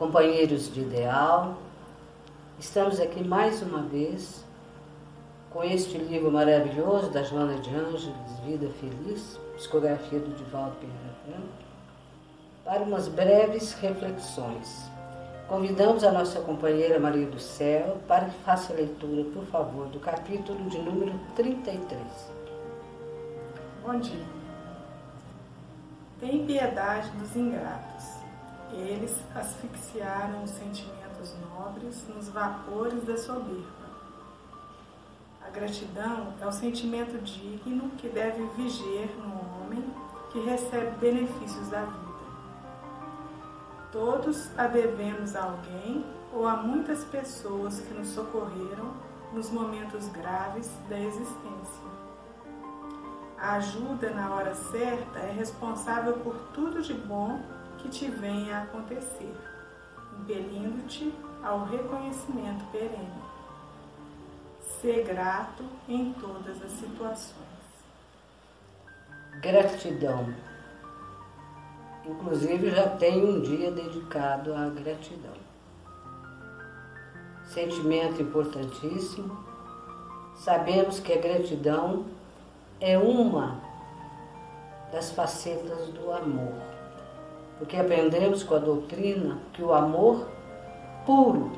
companheiros de ideal, estamos aqui mais uma vez com este livro maravilhoso da Joana de Ângeles, Vida Feliz, psicografia do Divaldo Pereira Franco, para umas breves reflexões. Convidamos a nossa companheira Maria do Céu para que faça a leitura, por favor, do capítulo de número 33. Bom dia. Tem piedade dos ingratos. Eles asfixiaram os sentimentos nobres nos vapores da soberba. A gratidão é o sentimento digno que deve viger no homem que recebe benefícios da vida. Todos a devemos a alguém ou a muitas pessoas que nos socorreram nos momentos graves da existência. A ajuda na hora certa é responsável por tudo de bom que te venha a acontecer, impelindo-te ao reconhecimento perene. Ser grato em todas as situações. Gratidão. Inclusive já tem um dia dedicado à gratidão. Sentimento importantíssimo. Sabemos que a gratidão é uma das facetas do amor. Porque aprendemos com a doutrina que o amor puro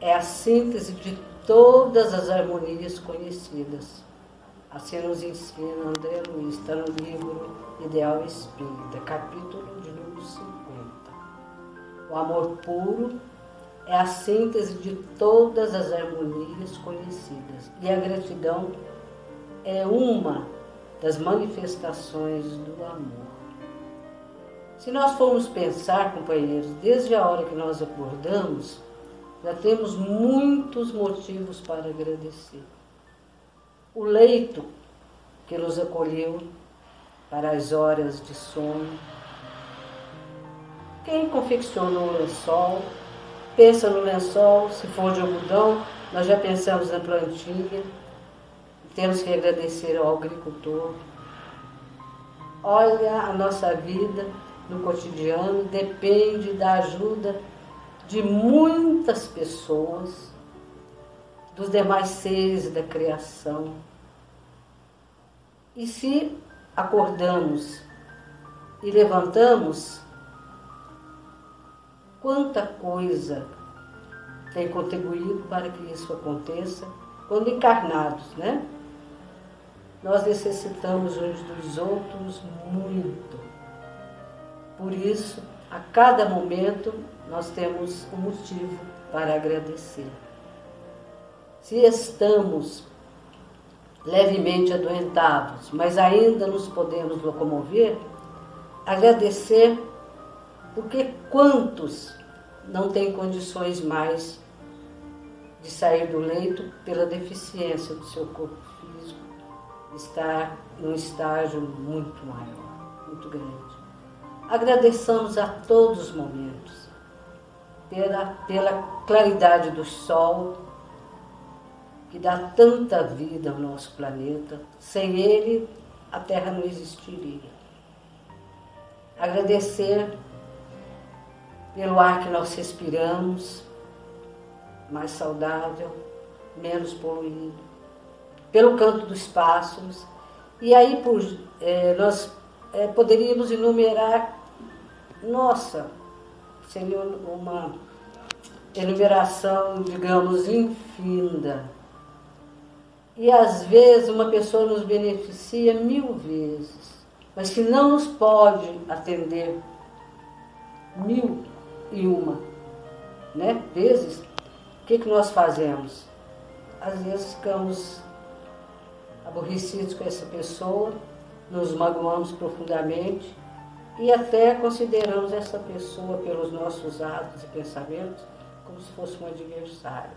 é a síntese de todas as harmonias conhecidas. Assim nos ensina André Luiz, está no livro Ideal Espírita, capítulo de número 50. O amor puro é a síntese de todas as harmonias conhecidas. E a gratidão é uma das manifestações do amor. Se nós formos pensar, companheiros, desde a hora que nós acordamos, já temos muitos motivos para agradecer. O leito que nos acolheu para as horas de sono. Quem confeccionou o lençol, pensa no lençol, se for de algodão, nós já pensamos na plantinha. Temos que agradecer ao agricultor. Olha a nossa vida no cotidiano depende da ajuda de muitas pessoas, dos demais seres da criação. E se acordamos e levantamos, quanta coisa tem contribuído para que isso aconteça quando encarnados, né? Nós necessitamos uns dos outros muito. Por isso, a cada momento, nós temos um motivo para agradecer. Se estamos levemente adoentados, mas ainda nos podemos locomover, agradecer, porque quantos não têm condições mais de sair do leito pela deficiência do seu corpo físico, estar num estágio muito maior, muito grande. Agradeçamos a todos os momentos, pela, pela claridade do sol, que dá tanta vida ao nosso planeta. Sem ele, a Terra não existiria. Agradecer pelo ar que nós respiramos, mais saudável, menos poluído, pelo canto dos pássaros. E aí por, é, nós é, poderíamos enumerar, nossa, seria uma enumeração, digamos, infinda e às vezes uma pessoa nos beneficia mil vezes, mas que não nos pode atender mil e uma né, vezes, o que, que nós fazemos? Às vezes ficamos aborrecidos com essa pessoa, nos magoamos profundamente e até consideramos essa pessoa, pelos nossos atos e pensamentos, como se fosse um adversário.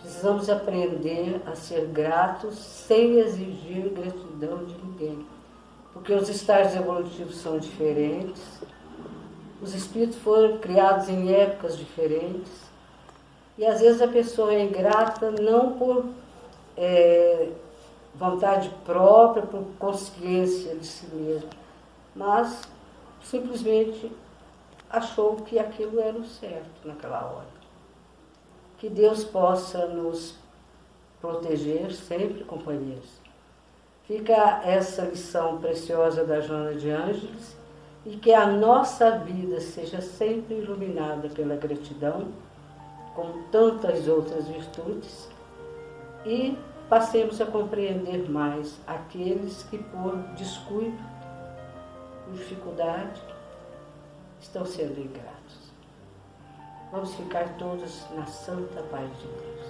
Precisamos aprender a ser gratos sem exigir gratidão de ninguém. Porque os estágios evolutivos são diferentes, os espíritos foram criados em épocas diferentes, e às vezes a pessoa é ingrata não por é, vontade própria, por consciência de si mesma, mas simplesmente achou que aquilo era o certo naquela hora. Que Deus possa nos proteger sempre, companheiros. Fica essa lição preciosa da Joana de Ângeles e que a nossa vida seja sempre iluminada pela gratidão, como tantas outras virtudes, e passemos a compreender mais aqueles que, por descuido, por dificuldade, estão sendo ingratos. Vamos ficar todos na santa paz de Deus.